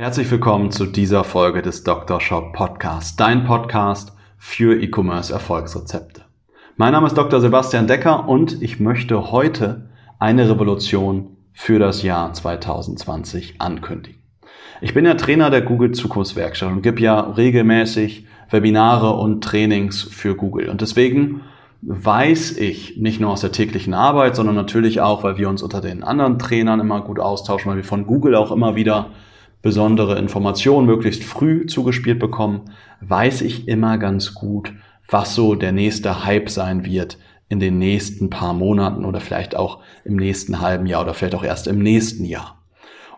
Herzlich willkommen zu dieser Folge des Dr. Shop Podcast, dein Podcast für E-Commerce Erfolgsrezepte. Mein Name ist Dr. Sebastian Decker und ich möchte heute eine Revolution für das Jahr 2020 ankündigen. Ich bin ja Trainer der Google Zukunftswerkstatt und gebe ja regelmäßig Webinare und Trainings für Google. Und deswegen weiß ich nicht nur aus der täglichen Arbeit, sondern natürlich auch, weil wir uns unter den anderen Trainern immer gut austauschen, weil wir von Google auch immer wieder besondere Informationen möglichst früh zugespielt bekommen, weiß ich immer ganz gut, was so der nächste Hype sein wird in den nächsten paar Monaten oder vielleicht auch im nächsten halben Jahr oder vielleicht auch erst im nächsten Jahr.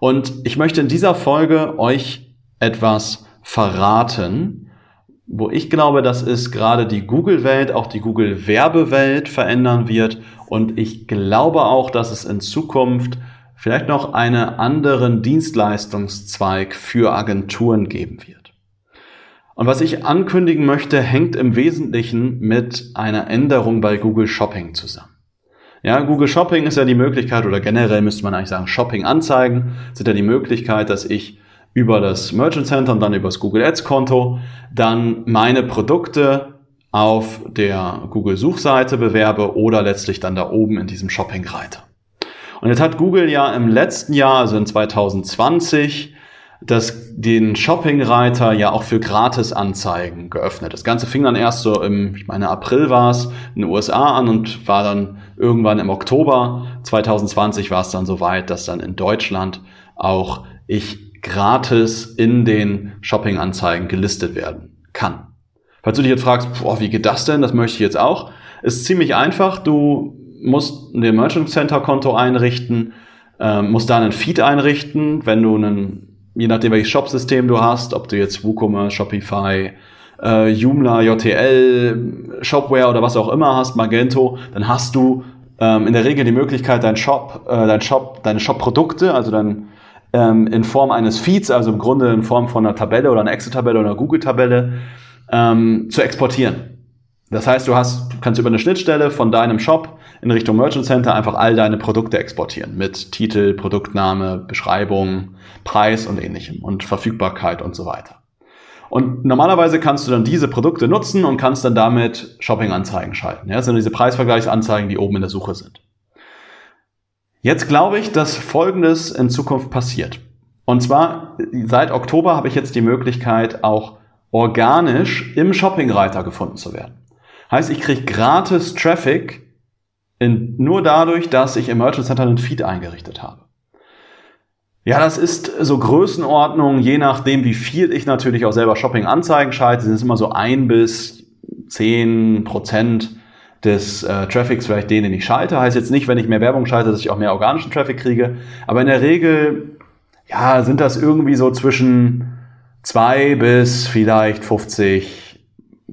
Und ich möchte in dieser Folge euch etwas verraten, wo ich glaube, dass es gerade die Google-Welt, auch die Google-Werbewelt verändern wird. Und ich glaube auch, dass es in Zukunft vielleicht noch einen anderen Dienstleistungszweig für Agenturen geben wird. Und was ich ankündigen möchte, hängt im Wesentlichen mit einer Änderung bei Google Shopping zusammen. Ja, Google Shopping ist ja die Möglichkeit, oder generell müsste man eigentlich sagen, Shopping-Anzeigen sind ja die Möglichkeit, dass ich über das Merchant Center und dann über das Google Ads Konto dann meine Produkte auf der Google Suchseite bewerbe oder letztlich dann da oben in diesem Shopping-Reiter. Und jetzt hat Google ja im letzten Jahr, also in 2020, das, den Shopping-Reiter ja auch für Gratis-Anzeigen geöffnet. Das Ganze fing dann erst so im, ich meine, April war es, in den USA an und war dann irgendwann im Oktober 2020 war es dann soweit, dass dann in Deutschland auch ich gratis in den Shopping-Anzeigen gelistet werden kann. Falls du dich jetzt fragst, boah, wie geht das denn? Das möchte ich jetzt auch. Ist ziemlich einfach. Du musst ein Merchant Center Konto einrichten, äh, musst da einen Feed einrichten, wenn du einen je nachdem welches Shop-System du hast, ob du jetzt WooCommerce, Shopify, äh, Joomla, JTL, Shopware oder was auch immer hast, Magento, dann hast du ähm, in der Regel die Möglichkeit, dein Shop, äh, dein Shop, deine Shop-Produkte, also dann ähm, in Form eines Feeds, also im Grunde in Form von einer Tabelle oder einer Excel-Tabelle oder einer Google-Tabelle ähm, zu exportieren. Das heißt, du hast, du kannst über eine Schnittstelle von deinem Shop in Richtung Merchant Center einfach all deine Produkte exportieren mit Titel, Produktname, Beschreibung, Preis und ähnlichem und Verfügbarkeit und so weiter. Und normalerweise kannst du dann diese Produkte nutzen und kannst dann damit Shopping-Anzeigen schalten. Ja, das sind diese Preisvergleichsanzeigen, die oben in der Suche sind. Jetzt glaube ich, dass Folgendes in Zukunft passiert. Und zwar seit Oktober habe ich jetzt die Möglichkeit, auch organisch im Shopping-Reiter gefunden zu werden. Heißt, ich kriege gratis Traffic in, nur dadurch, dass ich im Merchant Center einen Feed eingerichtet habe. Ja, das ist so Größenordnung, je nachdem, wie viel ich natürlich auch selber Shopping-Anzeigen schalte, sind es immer so ein bis zehn Prozent des äh, Traffics vielleicht den, den ich schalte. Heißt jetzt nicht, wenn ich mehr Werbung schalte, dass ich auch mehr organischen Traffic kriege. Aber in der Regel, ja, sind das irgendwie so zwischen zwei bis vielleicht 50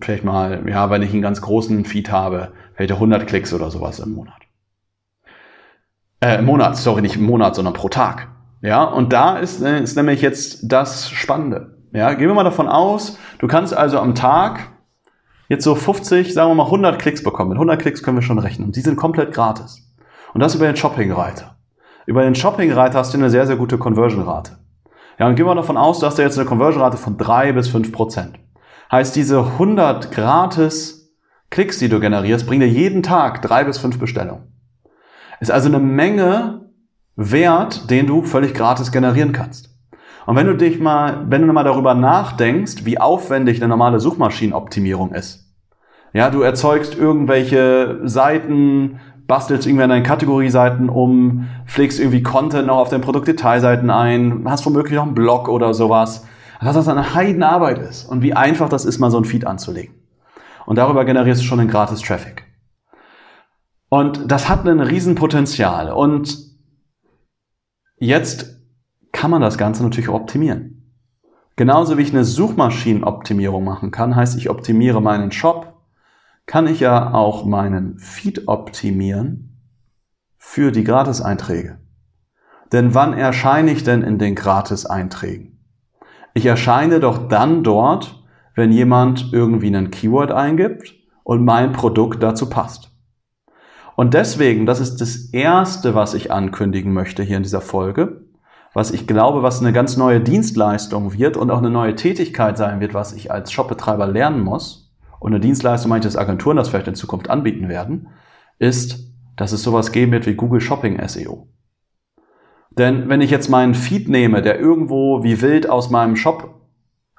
vielleicht mal, ja, wenn ich einen ganz großen Feed habe, vielleicht 100 Klicks oder sowas im Monat. Äh, im Monat, sorry, nicht im Monat, sondern pro Tag. Ja, und da ist, äh, ist nämlich jetzt das Spannende. Ja, gehen wir mal davon aus, du kannst also am Tag jetzt so 50, sagen wir mal 100 Klicks bekommen. Mit 100 Klicks können wir schon rechnen. Und die sind komplett gratis. Und das über den Shopping-Reiter. Über den Shopping-Reiter hast du eine sehr, sehr gute Conversion-Rate. Ja, und gehen wir davon aus, du hast ja jetzt eine Conversion-Rate von drei bis fünf Prozent. Heißt, diese 100 gratis Klicks, die du generierst, bringen dir jeden Tag drei bis fünf Bestellungen. Ist also eine Menge Wert, den du völlig gratis generieren kannst. Und wenn du dich mal, wenn du mal darüber nachdenkst, wie aufwendig eine normale Suchmaschinenoptimierung ist. Ja, du erzeugst irgendwelche Seiten, bastelst irgendwie an deinen Kategorieseiten um, pflegst irgendwie Content noch auf deinen Produktdetailseiten ein, hast womöglich noch einen Blog oder sowas was das eine Heidenarbeit ist und wie einfach das ist, mal so ein Feed anzulegen. Und darüber generierst du schon einen gratis Traffic. Und das hat ein Riesenpotenzial. Und jetzt kann man das Ganze natürlich optimieren. Genauso wie ich eine Suchmaschinenoptimierung machen kann, heißt ich optimiere meinen Shop, kann ich ja auch meinen Feed optimieren für die Gratis-Einträge. Denn wann erscheine ich denn in den Gratis-Einträgen? Ich erscheine doch dann dort, wenn jemand irgendwie einen Keyword eingibt und mein Produkt dazu passt. Und deswegen, das ist das Erste, was ich ankündigen möchte hier in dieser Folge, was ich glaube, was eine ganz neue Dienstleistung wird und auch eine neue Tätigkeit sein wird, was ich als Shopbetreiber lernen muss. Und eine Dienstleistung, manches Agenturen das vielleicht in Zukunft anbieten werden, ist, dass es sowas geben wird wie Google Shopping SEO. Denn wenn ich jetzt meinen Feed nehme, der irgendwo wie wild aus meinem Shop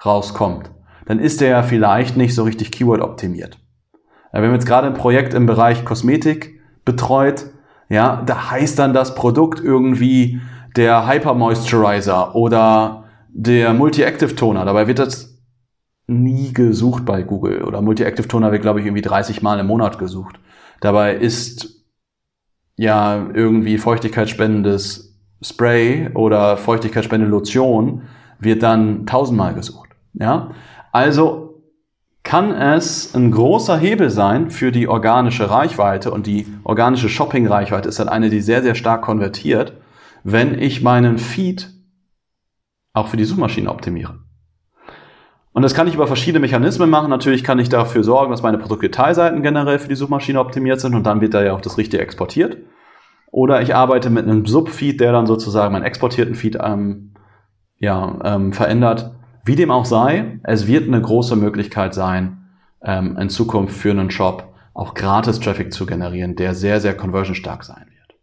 rauskommt, dann ist der ja vielleicht nicht so richtig Keyword optimiert. Ja, wir haben jetzt gerade ein Projekt im Bereich Kosmetik betreut, ja, da heißt dann das Produkt irgendwie der Hyper Moisturizer oder der Multi-Active Toner. Dabei wird das nie gesucht bei Google oder Multi-Active Toner wird, glaube ich, irgendwie 30 Mal im Monat gesucht. Dabei ist ja irgendwie feuchtigkeitsspendendes Spray oder feuchtigkeitsspendende Lotion wird dann tausendmal gesucht. Ja, also kann es ein großer Hebel sein für die organische Reichweite und die organische Shopping-Reichweite ist dann eine, die sehr, sehr stark konvertiert wenn ich meinen Feed auch für die Suchmaschine optimiere. Und das kann ich über verschiedene Mechanismen machen. Natürlich kann ich dafür sorgen, dass meine Produktdetailseiten generell für die Suchmaschine optimiert sind und dann wird da ja auch das Richtige exportiert. Oder ich arbeite mit einem Subfeed, der dann sozusagen meinen exportierten Feed ähm, ja, ähm, verändert. Wie dem auch sei, es wird eine große Möglichkeit sein, ähm, in Zukunft für einen Shop auch gratis Traffic zu generieren, der sehr, sehr conversion stark sein wird.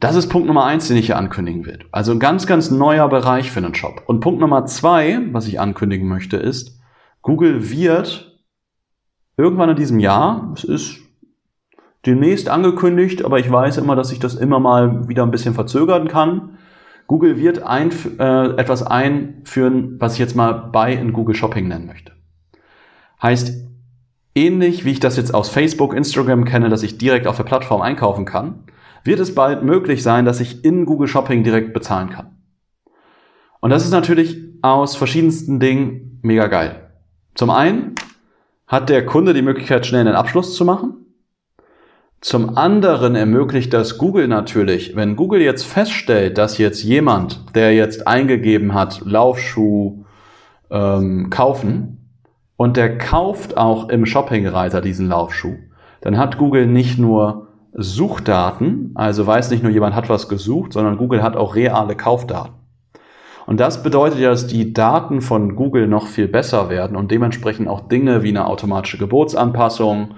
Das ist Punkt Nummer eins, den ich hier ankündigen will. Also ein ganz, ganz neuer Bereich für einen Shop. Und Punkt Nummer zwei, was ich ankündigen möchte, ist, Google wird irgendwann in diesem Jahr, es ist demnächst angekündigt, aber ich weiß immer, dass sich das immer mal wieder ein bisschen verzögern kann. Google wird ein, äh, etwas einführen, was ich jetzt mal bei in Google Shopping nennen möchte. Heißt, ähnlich wie ich das jetzt aus Facebook, Instagram kenne, dass ich direkt auf der Plattform einkaufen kann, wird es bald möglich sein, dass ich in Google Shopping direkt bezahlen kann. Und das ist natürlich aus verschiedensten Dingen mega geil. Zum einen hat der Kunde die Möglichkeit, schnell einen Abschluss zu machen. Zum anderen ermöglicht das Google natürlich, wenn Google jetzt feststellt, dass jetzt jemand, der jetzt eingegeben hat, Laufschuh ähm, kaufen, und der kauft auch im Shopping-Reiter diesen Laufschuh, dann hat Google nicht nur Suchdaten, also weiß nicht nur jemand hat was gesucht, sondern Google hat auch reale Kaufdaten. Und das bedeutet ja, dass die Daten von Google noch viel besser werden und dementsprechend auch Dinge wie eine automatische Geburtsanpassung,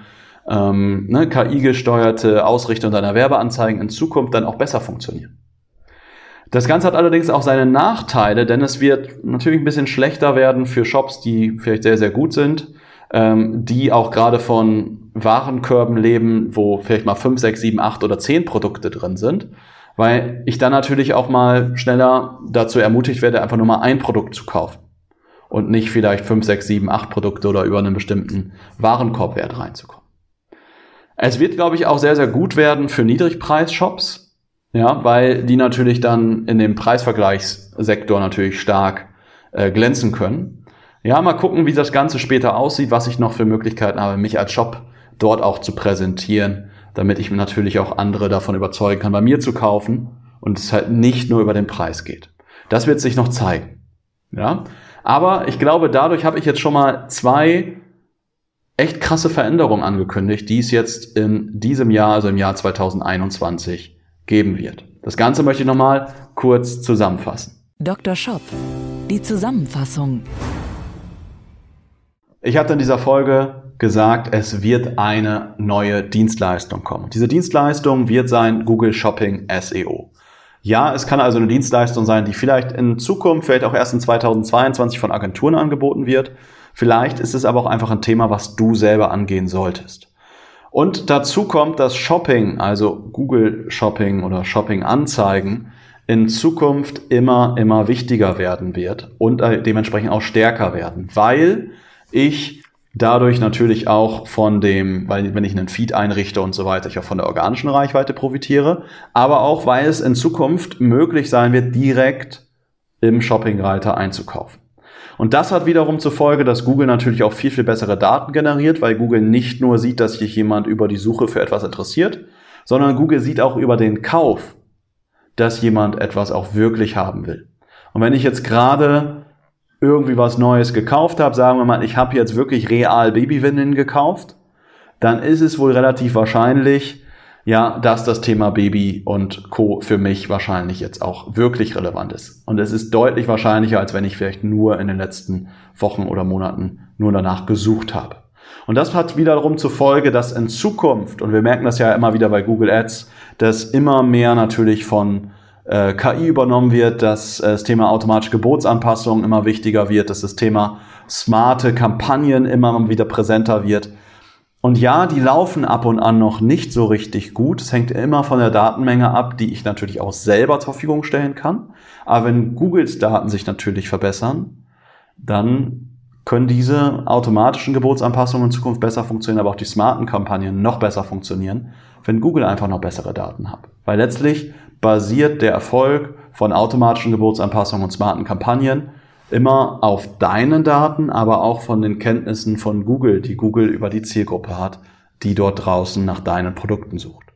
ähm, ne, KI-gesteuerte Ausrichtung deiner Werbeanzeigen in Zukunft dann auch besser funktionieren. Das Ganze hat allerdings auch seine Nachteile, denn es wird natürlich ein bisschen schlechter werden für Shops, die vielleicht sehr, sehr gut sind, ähm, die auch gerade von Warenkörben leben, wo vielleicht mal fünf, sechs, sieben, acht oder zehn Produkte drin sind, weil ich dann natürlich auch mal schneller dazu ermutigt werde, einfach nur mal ein Produkt zu kaufen und nicht vielleicht fünf, sechs, sieben, acht Produkte oder über einen bestimmten Warenkorbwert reinzukommen. Es wird, glaube ich, auch sehr, sehr gut werden für Niedrigpreisshops, ja, weil die natürlich dann in dem Preisvergleichssektor natürlich stark äh, glänzen können. Ja, mal gucken, wie das Ganze später aussieht, was ich noch für Möglichkeiten habe, mich als Shop dort auch zu präsentieren, damit ich natürlich auch andere davon überzeugen kann, bei mir zu kaufen und es halt nicht nur über den Preis geht. Das wird sich noch zeigen. Ja, aber ich glaube, dadurch habe ich jetzt schon mal zwei echt krasse Veränderungen angekündigt, die es jetzt in diesem Jahr, also im Jahr 2021, geben wird. Das Ganze möchte ich nochmal kurz zusammenfassen. Dr. Shop, die Zusammenfassung. Ich hatte in dieser Folge gesagt, es wird eine neue Dienstleistung kommen. Diese Dienstleistung wird sein Google Shopping SEO. Ja, es kann also eine Dienstleistung sein, die vielleicht in Zukunft, vielleicht auch erst in 2022 von Agenturen angeboten wird. Vielleicht ist es aber auch einfach ein Thema, was du selber angehen solltest. Und dazu kommt, dass Shopping, also Google Shopping oder Shopping Anzeigen, in Zukunft immer, immer wichtiger werden wird und äh, dementsprechend auch stärker werden, weil ich dadurch natürlich auch von dem, weil wenn ich einen Feed einrichte und so weiter, ich auch von der organischen Reichweite profitiere, aber auch weil es in Zukunft möglich sein wird, direkt im Shoppingreiter einzukaufen. Und das hat wiederum zur Folge, dass Google natürlich auch viel, viel bessere Daten generiert, weil Google nicht nur sieht, dass sich jemand über die Suche für etwas interessiert, sondern Google sieht auch über den Kauf, dass jemand etwas auch wirklich haben will. Und wenn ich jetzt gerade irgendwie was Neues gekauft habe, sagen wir mal, ich habe jetzt wirklich real Babywindeln gekauft, dann ist es wohl relativ wahrscheinlich, ja, dass das Thema Baby und Co. für mich wahrscheinlich jetzt auch wirklich relevant ist. Und es ist deutlich wahrscheinlicher, als wenn ich vielleicht nur in den letzten Wochen oder Monaten nur danach gesucht habe. Und das hat wiederum zur Folge, dass in Zukunft, und wir merken das ja immer wieder bei Google Ads, dass immer mehr natürlich von äh, KI übernommen wird, dass äh, das Thema automatische Gebotsanpassung immer wichtiger wird, dass das Thema smarte Kampagnen immer wieder präsenter wird. Und ja, die laufen ab und an noch nicht so richtig gut. Es hängt immer von der Datenmenge ab, die ich natürlich auch selber zur Verfügung stellen kann. Aber wenn Googles Daten sich natürlich verbessern, dann können diese automatischen Gebotsanpassungen in Zukunft besser funktionieren, aber auch die smarten Kampagnen noch besser funktionieren, wenn Google einfach noch bessere Daten hat. Weil letztlich basiert der Erfolg von automatischen Gebotsanpassungen und smarten Kampagnen immer auf deinen Daten, aber auch von den Kenntnissen von Google, die Google über die Zielgruppe hat, die dort draußen nach deinen Produkten sucht.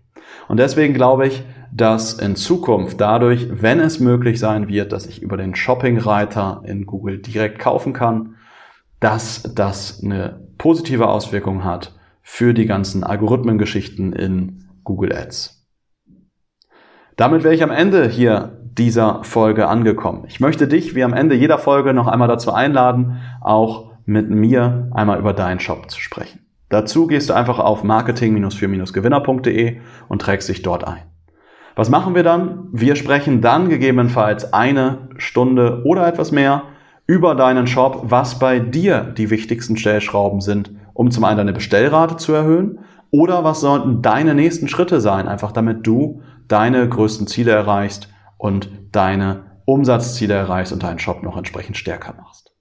Und deswegen glaube ich, dass in Zukunft dadurch, wenn es möglich sein wird, dass ich über den Shopping-Reiter in Google direkt kaufen kann, dass das eine positive Auswirkung hat für die ganzen Algorithmengeschichten in Google Ads. Damit wäre ich am Ende hier dieser Folge angekommen. Ich möchte dich wie am Ende jeder Folge noch einmal dazu einladen, auch mit mir einmal über deinen Shop zu sprechen. Dazu gehst du einfach auf marketing-für-gewinner.de und trägst dich dort ein. Was machen wir dann? Wir sprechen dann gegebenenfalls eine Stunde oder etwas mehr über deinen Shop, was bei dir die wichtigsten Stellschrauben sind, um zum einen deine Bestellrate zu erhöhen oder was sollten deine nächsten Schritte sein, einfach damit du deine größten Ziele erreichst und deine Umsatzziele erreichst und deinen Shop noch entsprechend stärker machst.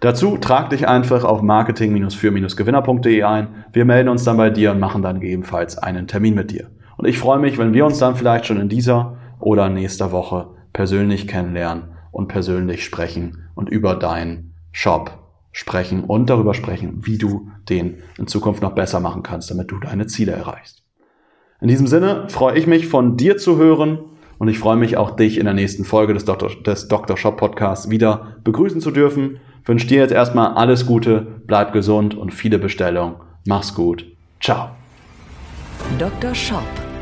Dazu trag dich einfach auf marketing-für-gewinner.de ein. Wir melden uns dann bei dir und machen dann gegebenenfalls einen Termin mit dir. Und ich freue mich, wenn wir uns dann vielleicht schon in dieser oder nächster Woche persönlich kennenlernen und persönlich sprechen und über deinen Shop sprechen und darüber sprechen, wie du den in Zukunft noch besser machen kannst, damit du deine Ziele erreichst. In diesem Sinne freue ich mich von dir zu hören und ich freue mich auch, dich in der nächsten Folge des Dr. des Dr. Shop Podcasts wieder begrüßen zu dürfen. Ich wünsche dir jetzt erstmal alles Gute, bleib gesund und viele Bestellungen. Mach's gut. Ciao. Dr. Shop,